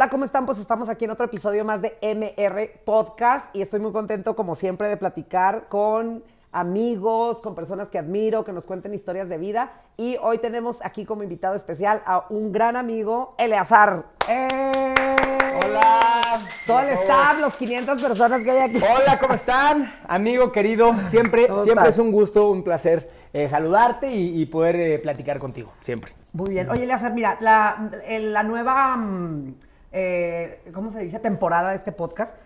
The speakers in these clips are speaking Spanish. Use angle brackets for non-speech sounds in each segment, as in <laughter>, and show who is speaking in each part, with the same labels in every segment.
Speaker 1: Hola, ¿cómo están? Pues estamos aquí en otro episodio más de MR Podcast y estoy muy contento, como siempre, de platicar con amigos, con personas que admiro, que nos cuenten historias de vida. Y hoy tenemos aquí como invitado especial a un gran amigo, Eleazar. ¡Eh!
Speaker 2: Hola.
Speaker 1: Todo el staff, los 500 personas que hay aquí.
Speaker 2: Hola, ¿cómo están? Amigo querido, siempre,
Speaker 1: ¿Cómo
Speaker 2: siempre
Speaker 1: estás?
Speaker 2: es un gusto, un placer eh, saludarte y, y poder eh, platicar contigo, siempre.
Speaker 1: Muy bien. Oye, Eleazar, mira, la, la nueva, mm, eh, ¿cómo se dice? Temporada de este podcast.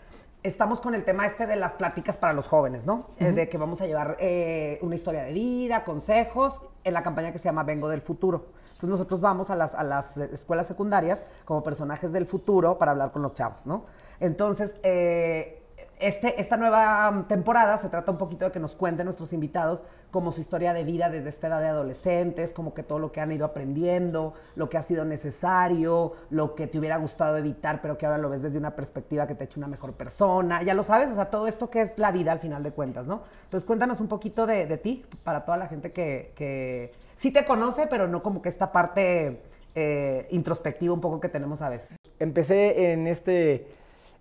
Speaker 1: Estamos con el tema este de las pláticas para los jóvenes, ¿no? Eh, De que vamos a llevar eh, una historia de vida, consejos, en la campaña que se llama Vengo del Futuro. Entonces nosotros vamos a las, a las escuelas secundarias como personajes del futuro para hablar con los chavos, ¿no? Entonces, eh, este, esta nueva mm, temporada se trata un poquito de que nos cuenten nuestros invitados como su historia de vida desde esta edad de adolescentes, como que todo lo que han ido aprendiendo, lo que ha sido necesario, lo que te hubiera gustado evitar, pero que ahora lo ves desde una perspectiva que te ha hecho una mejor persona. Ya lo sabes, o sea, todo esto que es la vida al final de cuentas, ¿no? Entonces cuéntanos un poquito de, ti para toda la gente que, que sí te conoce, pero no como que esta parte eh, introspectiva un poco que tenemos a veces.
Speaker 2: Empecé en, este,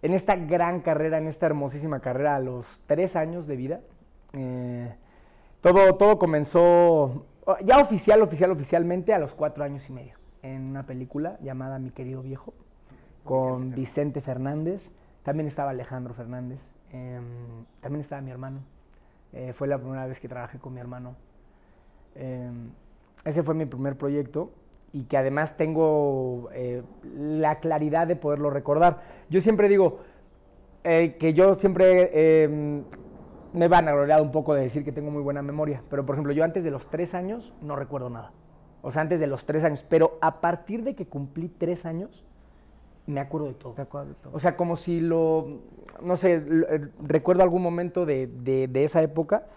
Speaker 2: en esta gran carrera, en esta hermosísima carrera a los tres años de vida. Eh, todo, todo comenzó ya oficial, oficial, oficialmente a los cuatro años y medio, en una película llamada Mi querido viejo, con Vicente Fernández. También estaba Alejandro Fernández. em, también estaba mi hermano. Eh, fue la primera vez que trabajé con mi hermano. Em, ese fue mi primer proyecto y que además tengo eh, la claridad de poderlo recordar. Yo siempre digo eh, que yo siempre eh, me van a gloriar un poco de decir que tengo muy buena memoria, pero por ejemplo yo antes de los tres años no recuerdo nada. O sea, antes de los tres años, pero a partir de que cumplí tres años, me acuerdo de todo. O sea, como si lo, no sé, lo- eh, recuerdo algún momento de, de- de esa época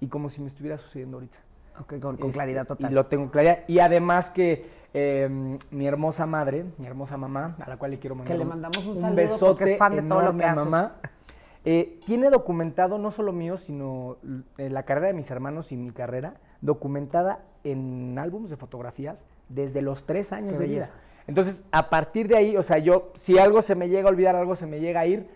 Speaker 2: y como si me estuviera sucediendo ahorita.
Speaker 1: Ok, con, con
Speaker 2: Este,
Speaker 1: claridad total.
Speaker 2: Y lo tengo claridad. Y además que eh, mi hermosa madre, mi hermosa mamá, a la cual le quiero mandar
Speaker 1: le
Speaker 2: un-
Speaker 1: mandamos un
Speaker 2: un
Speaker 1: saludo
Speaker 2: besote
Speaker 1: porque es fan de todo lo que haces.
Speaker 2: mamá, eh, tiene documentado no solo mío, sino eh, la carrera de mis hermanos y mi carrera, documentada en álbumes de fotografías desde los tres años
Speaker 1: Qué
Speaker 2: de vida.
Speaker 1: belleza.
Speaker 2: Entonces, a partir de ahí, o sea, yo, si algo se me llega a olvidar, algo se me llega a ir,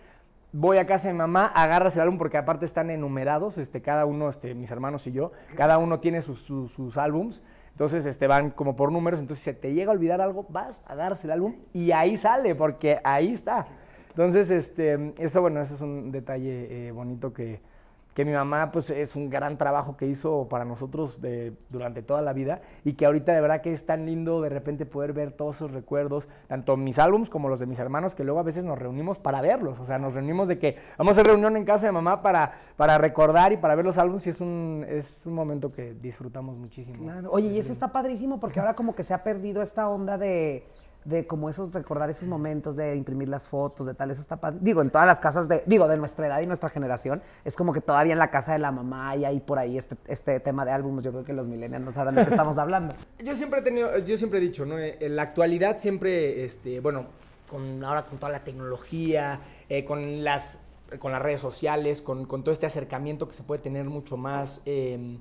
Speaker 2: voy a casa de mamá, agarras el álbum porque aparte están enumerados, este, cada uno, este, mis hermanos y yo, cada uno tiene sus, sus, sus álbums, entonces este, van como por números, entonces si se te llega a olvidar algo, vas, agarras el álbum y ahí sale, porque ahí está. Entonces, este, eso, bueno, ese es un detalle eh, bonito que, que mi mamá, pues, es un gran trabajo que hizo para nosotros de- durante toda la vida y que ahorita de verdad que es tan lindo de repente poder ver todos esos recuerdos, tanto mis álbums como los de mis hermanos, que luego a veces nos reunimos para verlos, o sea, nos reunimos de que vamos a hacer reunión en casa de mamá para, para recordar y para ver los álbums y es un, es un momento que disfrutamos muchísimo.
Speaker 1: Claro. Oye, y eso está padrísimo porque ahora como que se ha perdido esta onda de, de como esos, recordar esos momentos, de imprimir las fotos, de tal, eso está padre. Digo, en todas las casas de, digo, de nuestra edad y nuestra generación, es como que todavía en la casa de la mamá y ahí por ahí este, este tema de álbumes, yo creo que los millennials no saben de qué estamos hablando. <laughs>
Speaker 2: Yo siempre he tenido, yo siempre he dicho, ¿no? Eh, En la actualidad siempre, este, bueno, con ahora con toda la tecnología, eh, con las con las redes sociales, con, con todo este acercamiento que se puede tener mucho más, eh,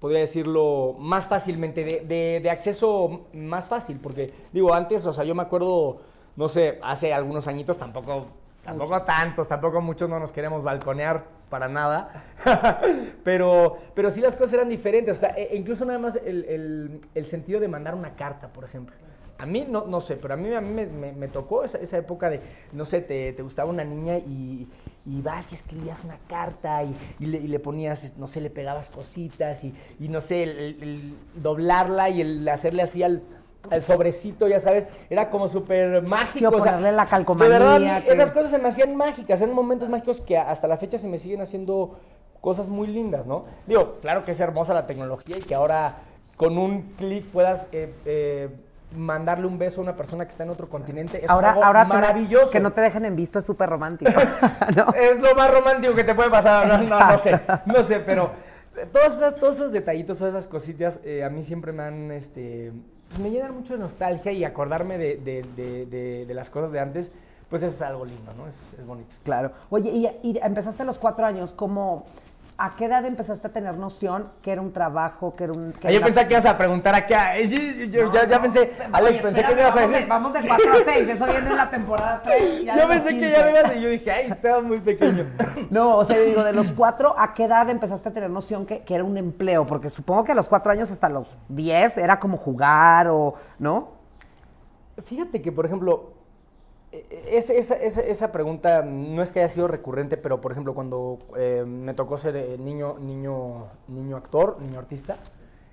Speaker 2: podría decirlo, más fácilmente, de, de- de acceso más fácil, porque digo, antes, o sea, yo me acuerdo, no sé, hace algunos añitos tampoco, tampoco tantos, tampoco muchos no nos queremos balconear para nada, <laughs> pero, pero sí las cosas eran diferentes, o sea, e- e incluso nada más el, el- el sentido de mandar una carta, por ejemplo. A mí, no, no sé, pero a mí, a mí me, me- me tocó esa, esa época de, no sé, te, te gustaba una niña y, y vas y escribías una carta y, y le, y le ponías, no sé, le pegabas cositas y, y no sé, el, doblarla y el hacerle así al, al sobrecito, ya sabes, era como súper mágico.
Speaker 1: Sí, o
Speaker 2: o sea,
Speaker 1: ponerle la
Speaker 2: de
Speaker 1: calcomanía,
Speaker 2: verdad, mí
Speaker 1: que-
Speaker 2: esas cosas se me hacían mágicas, eran momentos mágicos que hasta la fecha se me siguen haciendo cosas muy lindas, ¿no? Digo, claro que es hermosa la tecnología y que ahora con un clic puedas eh, eh, mandarle un beso a una persona que está en otro continente.
Speaker 1: Ahora,
Speaker 2: es algo
Speaker 1: ahora
Speaker 2: maravilloso.
Speaker 1: que no te dejen en visto es súper romántico. <laughs> ¿no?
Speaker 2: Es lo más romántico que te puede pasar. No, no, no sé, no sé, pero todos esos, todos esos detallitos, todas esas cositas, eh, a mí siempre me han, este, pues me llenan mucho de nostalgia y acordarme de, de- de- de- de las cosas de antes, pues es algo lindo, ¿no? Es, es bonito.
Speaker 1: Claro. Oye, y, y empezaste a los cuatro años, ¿cómo, ¿A qué edad empezaste a tener noción que era un trabajo, que era un... Que
Speaker 2: Ah, yo pensé que ibas a preguntar a qué. Yo, yo-
Speaker 1: No,
Speaker 2: ya, ya
Speaker 1: no,
Speaker 2: pensé,
Speaker 1: pe-
Speaker 2: Alex,
Speaker 1: oye,
Speaker 2: pensé que
Speaker 1: espérame,
Speaker 2: me ibas a decir.
Speaker 1: de, vamos de 4 a 6, eso viene en la temporada 3. <laughs>
Speaker 2: Yo pensé que ya me ibas a y yo dije, ay, estaba muy pequeño. <laughs>
Speaker 1: No, o sea, yo digo, de los 4, ¿a qué edad empezaste a tener noción que, que era un empleo? Porque supongo que a los 4 años hasta los 10 era como jugar o, ¿no?
Speaker 2: Fíjate que, por ejemplo, e- esa, esa, pregunta no es que haya sido recurrente, pero por ejemplo, cuando eh, me tocó ser eh, niño, niño, niño actor, niño artista,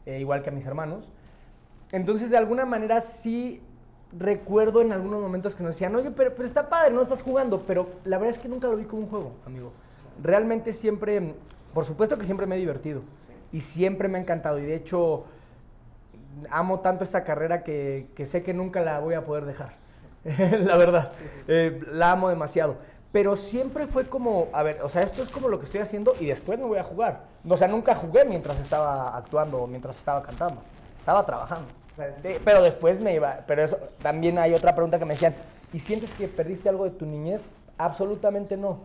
Speaker 2: eh, igual que a mis hermanos, entonces de alguna manera sí recuerdo en algunos momentos que nos decían, oye, pero, pero está padre, no estás jugando, pero la verdad es que nunca lo vi como un juego, amigo. Realmente siempre, por supuesto que siempre me he divertido y siempre me ha encantado y de hecho amo tanto esta carrera que sé que nunca la voy a poder dejar. <laughs> la verdad, Eh, la amo demasiado. Pero siempre fue como, a ver, o sea, esto es como lo que estoy haciendo y después me voy a jugar. O sea, nunca jugué mientras estaba actuando o mientras estaba cantando. Estaba trabajando. Sí, pero después me iba. Pero eso, también hay otra pregunta que me decían, ¿y sientes que perdiste algo de tu niñez? Absolutamente no.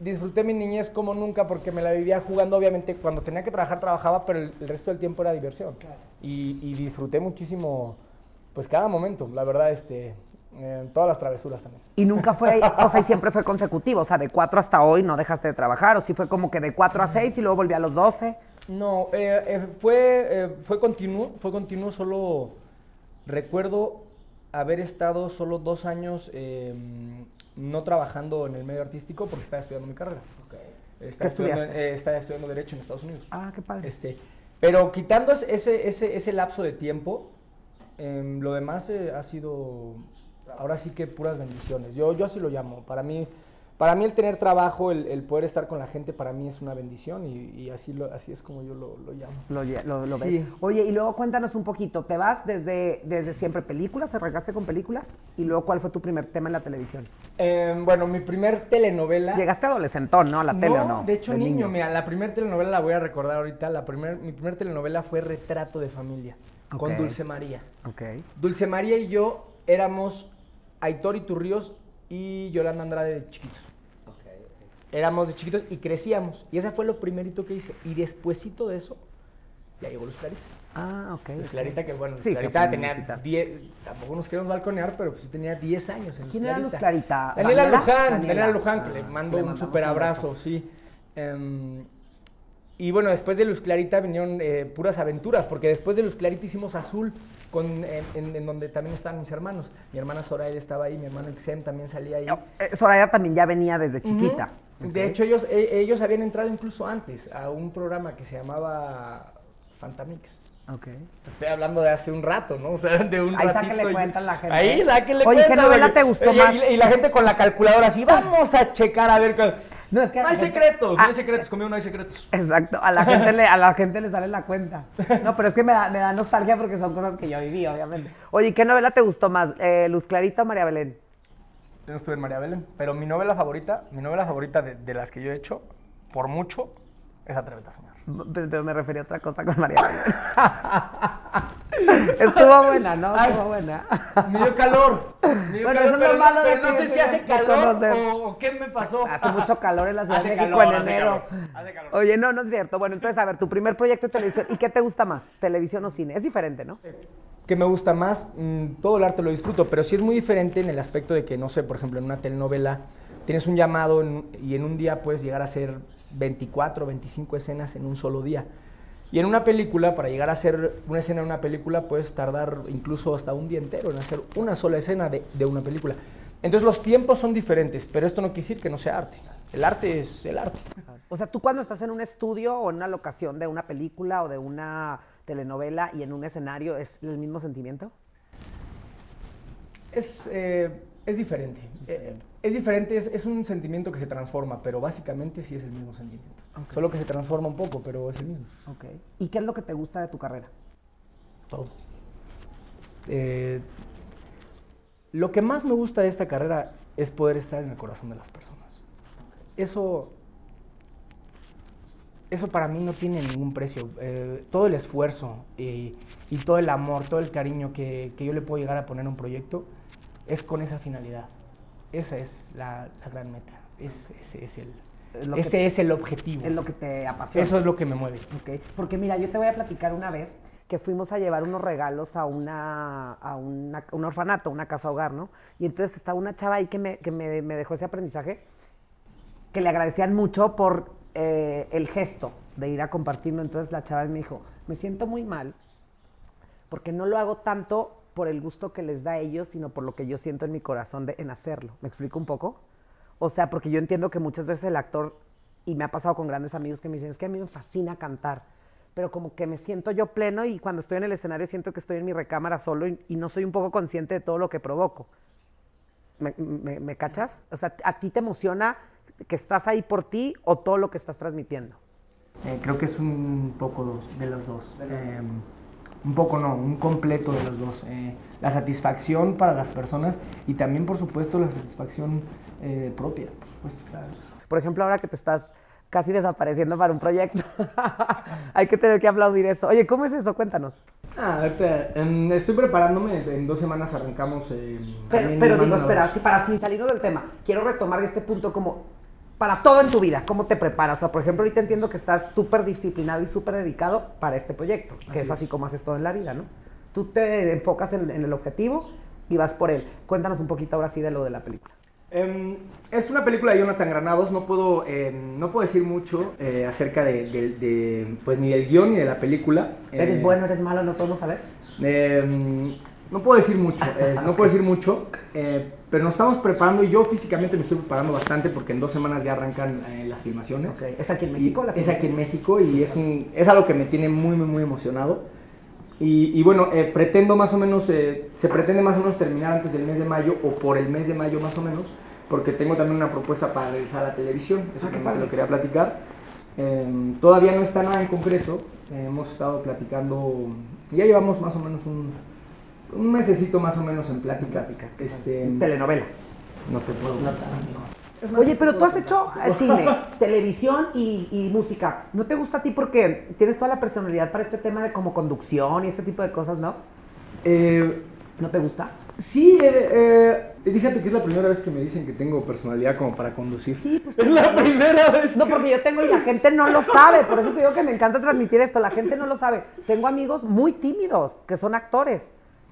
Speaker 2: Disfruté mi niñez como nunca porque me la vivía jugando. Obviamente, cuando tenía que trabajar, trabajaba, pero el, el resto del tiempo era diversión. Y, y disfruté muchísimo, pues cada momento, la verdad, este, eh, todas las travesuras también.
Speaker 1: Y nunca fue, o sea, y siempre fue consecutivo. O sea, de 4 hasta hoy no dejaste de trabajar. O sí fue como que de 4 a 6 y luego volví a los 12.
Speaker 2: No, eh, eh, fue, eh, fue continuo, fue continuo, solo recuerdo haber estado solo dos años eh, no trabajando en el medio artístico porque estaba estudiando mi carrera. Estaba estudiando, estaba estudiando Derecho en Estados Unidos.
Speaker 1: Ah, qué padre.
Speaker 2: Este, pero quitando ese, ese, ese, lapso de tiempo, em, lo demás ha sido, ahora sí que puras bendiciones. Yo, yo así lo llamo. Para mí, para mí el tener trabajo, el, el poder estar con la gente, para mí es una bendición y, y así, lo, así es como yo lo, lo llamo.
Speaker 1: Lo, lo, lo
Speaker 2: Sí.
Speaker 1: ves. Oye, y luego cuéntanos un poquito. ¿Te vas desde, desde siempre películas? ¿Arrancaste con películas? Y luego, ¿cuál fue tu primer tema en la televisión?
Speaker 2: Em, bueno, mi primer telenovela...
Speaker 1: Llegaste adolescentón, ¿no? A la tele, ¿o no?
Speaker 2: de hecho, niño, mira, la primer telenovela la voy a recordar ahorita. La primer, mi primer telenovela fue Retrato de Familia, con. Dulce María.
Speaker 1: Ok.
Speaker 2: Dulce María y yo éramos Aitor Iturríos y Yolanda Andrade de chiquitos. Éramos de chiquitos y crecíamos. Y ese fue lo primerito que hice. Y despuésito de eso, ya llegó Luz Clarita.
Speaker 1: Ah, ok.
Speaker 2: Luz. Clarita que, bueno, Luz
Speaker 1: Sí,
Speaker 2: Clarita tenía
Speaker 1: jovencita.
Speaker 2: 10, tampoco nos queremos balconear, pero pues tenía 10 años en Luz
Speaker 1: ¿Quién era. Luz Clarita?
Speaker 2: Daniela,
Speaker 1: ¿Daniela?
Speaker 2: Luján,
Speaker 1: Daniela.
Speaker 2: Daniela Luján, que
Speaker 1: Ah,
Speaker 2: le
Speaker 1: le
Speaker 2: mando un super abrazo, sí. Em, y bueno, después de Luz Clarita vinieron eh, puras aventuras, porque después de Luz Clarita hicimos Azul, con, en, en- en donde también estaban mis hermanos. Mi hermana Zoraida estaba ahí, mi hermano Ixem también salía ahí.
Speaker 1: Eh, Soraya también ya venía desde chiquita.
Speaker 2: De hecho, ellos, e- ellos habían entrado incluso antes a un programa que se llamaba Fantamix.
Speaker 1: Ok.
Speaker 2: Estoy hablando de hace un rato, ¿no? O sea, de un
Speaker 1: Ahí sáquenle cuenta a la gente.
Speaker 2: Ahí sáquenle
Speaker 1: Oye, ¿qué
Speaker 2: cuenta,
Speaker 1: novela te gustó más?
Speaker 2: Y, y la gente con la calculadora así, vamos a checar a ver. cuál-
Speaker 1: No, es que
Speaker 2: No hay
Speaker 1: gente-
Speaker 2: secretos, no
Speaker 1: Ah.
Speaker 2: hay secretos, conmigo no hay secretos.
Speaker 1: Exacto, a la gente le, a la gente le sale la cuenta. <laughs> No, pero es que me da, me da nostalgia porque son cosas que yo viví, obviamente. Oye, ¿qué novela te gustó más? Eh, ¿Luz Clarita o María Belén?
Speaker 2: Yo no estuve en María Belén, pero mi novela favorita, mi novela favorita de, de las que yo he hecho, por mucho, es Atrévete a soñar.
Speaker 1: Me refería a otra cosa con María. <laughs> Estuvo buena, ¿no?
Speaker 2: Ay.
Speaker 1: Estuvo buena.
Speaker 2: Me dio calor. me dio
Speaker 1: Bueno, eso es lo
Speaker 2: pero,
Speaker 1: malo de
Speaker 2: pero no
Speaker 1: que
Speaker 2: sé
Speaker 1: yo
Speaker 2: si
Speaker 1: tenga
Speaker 2: hace
Speaker 1: que
Speaker 2: calor
Speaker 1: conocer.
Speaker 2: o, o qué me pasó.
Speaker 1: Hace mucho calor en la Ciudad
Speaker 2: Hace
Speaker 1: de México
Speaker 2: calor,
Speaker 1: en
Speaker 2: hace
Speaker 1: enero.
Speaker 2: calor, hace calor.
Speaker 1: Oye, no, no es cierto. Bueno, entonces, a ver, tu primer proyecto de televisión. ¿Y qué te gusta más? ¿Televisión o cine? Es diferente, ¿no?
Speaker 2: ¿Qué me gusta más? Mm, todo el arte lo disfruto, pero sí es muy diferente en el aspecto de que, no sé, por ejemplo, en una telenovela tienes un llamado en- y en un día puedes llegar a hacer 24 o 25 escenas en un solo día. Y en una película, para llegar a hacer una escena en una película, puedes tardar incluso hasta un día entero en hacer una sola escena de, de una película. Entonces los tiempos son diferentes, pero esto no quiere decir que no sea arte. El arte es el arte.
Speaker 1: O sea, tú cuando estás en un estudio o en una locación de una película o de una telenovela y en un escenario, ¿es el mismo sentimiento?
Speaker 2: Es, eh, es diferente. Eh, es diferente, es, es un sentimiento que se transforma, pero básicamente sí es el mismo sentimiento. Solo que se transforma un poco, pero es el mismo.
Speaker 1: Ok. ¿Y qué es lo que te gusta de tu carrera?
Speaker 2: Todo. Eh, lo que más me gusta de esta carrera es poder estar en el corazón de las personas. Eso, eso para mí no tiene ningún precio. Eh, todo el esfuerzo y, y todo el amor, todo el cariño que, que yo le puedo llegar a poner a un proyecto es con esa finalidad. Esa es la, la gran meta. Es, es- es el,
Speaker 1: Es
Speaker 2: Ese es el objetivo.
Speaker 1: Es lo que te apasiona.
Speaker 2: Eso es lo que me mueve.
Speaker 1: Ok, Porque mira, yo te voy a platicar una vez que fuimos a llevar unos regalos a una, a una- un orfanato, una casa hogar, ¿no? Y entonces estaba una chava ahí que me, que me, me dejó ese aprendizaje, que le agradecían mucho por eh, el gesto de ir a compartirlo. Entonces la chava me dijo, me siento muy mal porque no lo hago tanto por el gusto que les da a ellos, sino por lo que yo siento en mi corazón de, en hacerlo. ¿Me explico un poco? O sea, porque yo entiendo que muchas veces el actor, y me ha pasado con grandes amigos que me dicen, es que a mí me fascina cantar, pero como que me siento yo pleno y cuando estoy en el escenario siento que estoy en mi recámara solo y, y no soy un poco consciente de todo lo que provoco. ¿Me, me- me cachas? O sea, ¿a ti te emociona que estás ahí por ti o todo lo que estás transmitiendo?
Speaker 2: Eh, creo que es un poco dos- de los dos. Eh, un poco no, un completo de los dos. Eh, la satisfacción para las personas y también, por supuesto, la satisfacción eh, propia. Por supuesto, claro.
Speaker 1: Por ejemplo, ahora que te estás casi desapareciendo para un proyecto, <laughs> hay que tener que aplaudir eso. Oye, ¿cómo es eso? Cuéntanos.
Speaker 2: Ah, ahorita, estoy preparándome, en dos semanas arrancamos. eh,
Speaker 1: Pero, pero digo, espera, si para sin salirnos del tema, quiero retomar este punto como para todo en tu vida, ¿cómo te preparas? O sea, por ejemplo, ahorita entiendo que estás súper disciplinado y súper dedicado para este proyecto, que
Speaker 2: Así
Speaker 1: es
Speaker 2: es.
Speaker 1: así como haces todo en la vida, ¿no? Tú te enfocas en, en el objetivo y vas por él. Cuéntanos un poquito ahora sí de lo de la película.
Speaker 2: Em, es una película de Jonathan Granados, no puedo, em, no puedo decir mucho eh, acerca de, de- de, pues, ni del guion ni de la película.
Speaker 1: ¿Eres
Speaker 2: Eh,
Speaker 1: bueno, eres malo? No podemos saber.
Speaker 2: Em, no puedo decir mucho, eh, no puedo decir mucho, eh, pero nos estamos preparando y yo físicamente me estoy preparando bastante porque en dos semanas ya arrancan eh, las filmaciones.
Speaker 1: ¿Es aquí en México? la
Speaker 2: es aquí en? México y es, un- es algo que me tiene muy, muy, muy emocionado. Y, y bueno, pretendo más o menos, eh, se pretende más o menos terminar antes del mes de mayo o por el mes de mayo más o menos, porque tengo también una propuesta para regresar a la televisión, eso
Speaker 1: Ah,
Speaker 2: te
Speaker 1: padre.
Speaker 2: lo quería platicar. Eh, todavía no está nada en concreto, hemos estado platicando, ya llevamos más o menos un, un mesecito más o menos en plática.
Speaker 1: Pláticas,
Speaker 2: Este.
Speaker 1: Telenovela.
Speaker 2: no te puedo más,
Speaker 1: Oye, pero tú has hecho cine, <laughs> televisión y, y música. ¿No te gusta a ti porque tienes toda la personalidad para este tema de como conducción y este tipo de cosas, no?
Speaker 2: Eh,
Speaker 1: ¿No te gusta?
Speaker 2: Sí, eh, eh, fíjate que es la primera vez que me dicen que tengo personalidad como para conducir.
Speaker 1: Sí, pues,
Speaker 2: es la primera vez.
Speaker 1: No,
Speaker 2: que-
Speaker 1: porque yo tengo y la gente no lo sabe. Por eso te digo que me encanta transmitir esto. La gente no lo sabe. Tengo amigos muy tímidos que son actores.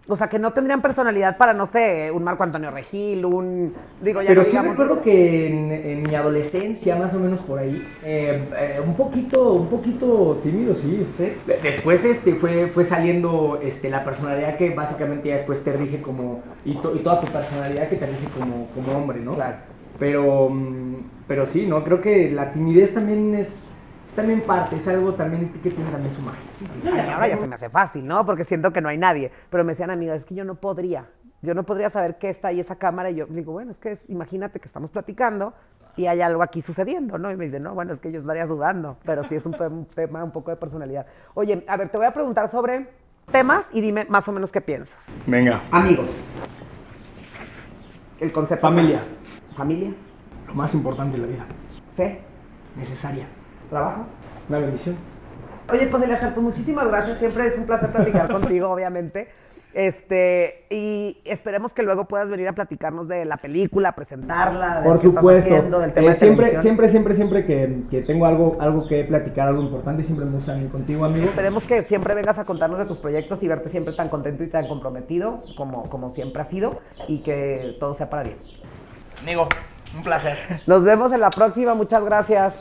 Speaker 1: O sea, que no tendrían personalidad para, no sé, un Marco Antonio Regil, un. Digo, ya
Speaker 2: Pero
Speaker 1: no
Speaker 2: sí
Speaker 1: digamos-
Speaker 2: recuerdo que en, en mi adolescencia, más o menos por ahí, eh, eh, un poquito, un poquito tímido, sí.
Speaker 1: Sí.
Speaker 2: De- Después este, fue, fue saliendo este, la personalidad que básicamente ya después te rige como, y, to- y toda tu personalidad que te rige como, como hombre, ¿no?
Speaker 1: Claro.
Speaker 2: Pero, mm, pero sí, ¿no? Creo que la timidez también es también parte, es algo también que tiene también su magia.
Speaker 1: Ahora ya se me hace fácil, ¿no? Porque siento que no hay nadie. Pero me decían amigas, es que yo no podría. Yo no podría saber qué está ahí esa cámara. Y yo digo, bueno, es que es- imagínate que estamos platicando y hay algo aquí sucediendo, ¿no? Y me dicen, no, bueno, es que yo estaría sudando. Pero sí es un, un tema un poco de personalidad. Oye, a ver, te voy a preguntar sobre temas y dime más o menos qué piensas.
Speaker 2: Venga.
Speaker 1: Amigos. El concepto.
Speaker 2: Familia.
Speaker 1: Familia.
Speaker 2: Lo más importante en la vida.
Speaker 1: Fe.
Speaker 2: Necesaria.
Speaker 1: Trabajo.
Speaker 2: Una bendición.
Speaker 1: Oye, pues Eleazar, pues muchísimas gracias. Siempre es un placer platicar contigo, <laughs> obviamente. Este, y esperemos que luego puedas venir a platicarnos de la película, presentarla, de
Speaker 2: Por
Speaker 1: lo que
Speaker 2: supuesto.
Speaker 1: estás haciendo, del tema
Speaker 2: Eh,
Speaker 1: de
Speaker 2: siempre,
Speaker 1: televisión.
Speaker 2: siempre, siempre, siempre que, que tengo algo, algo que platicar, algo importante, siempre me gusta venir contigo, amigo.
Speaker 1: Esperemos que siempre vengas a contarnos de tus proyectos y verte siempre tan contento y tan comprometido como, como siempre has sido y que todo sea para bien.
Speaker 2: Amigo, un placer.
Speaker 1: Nos vemos en la próxima. Muchas gracias.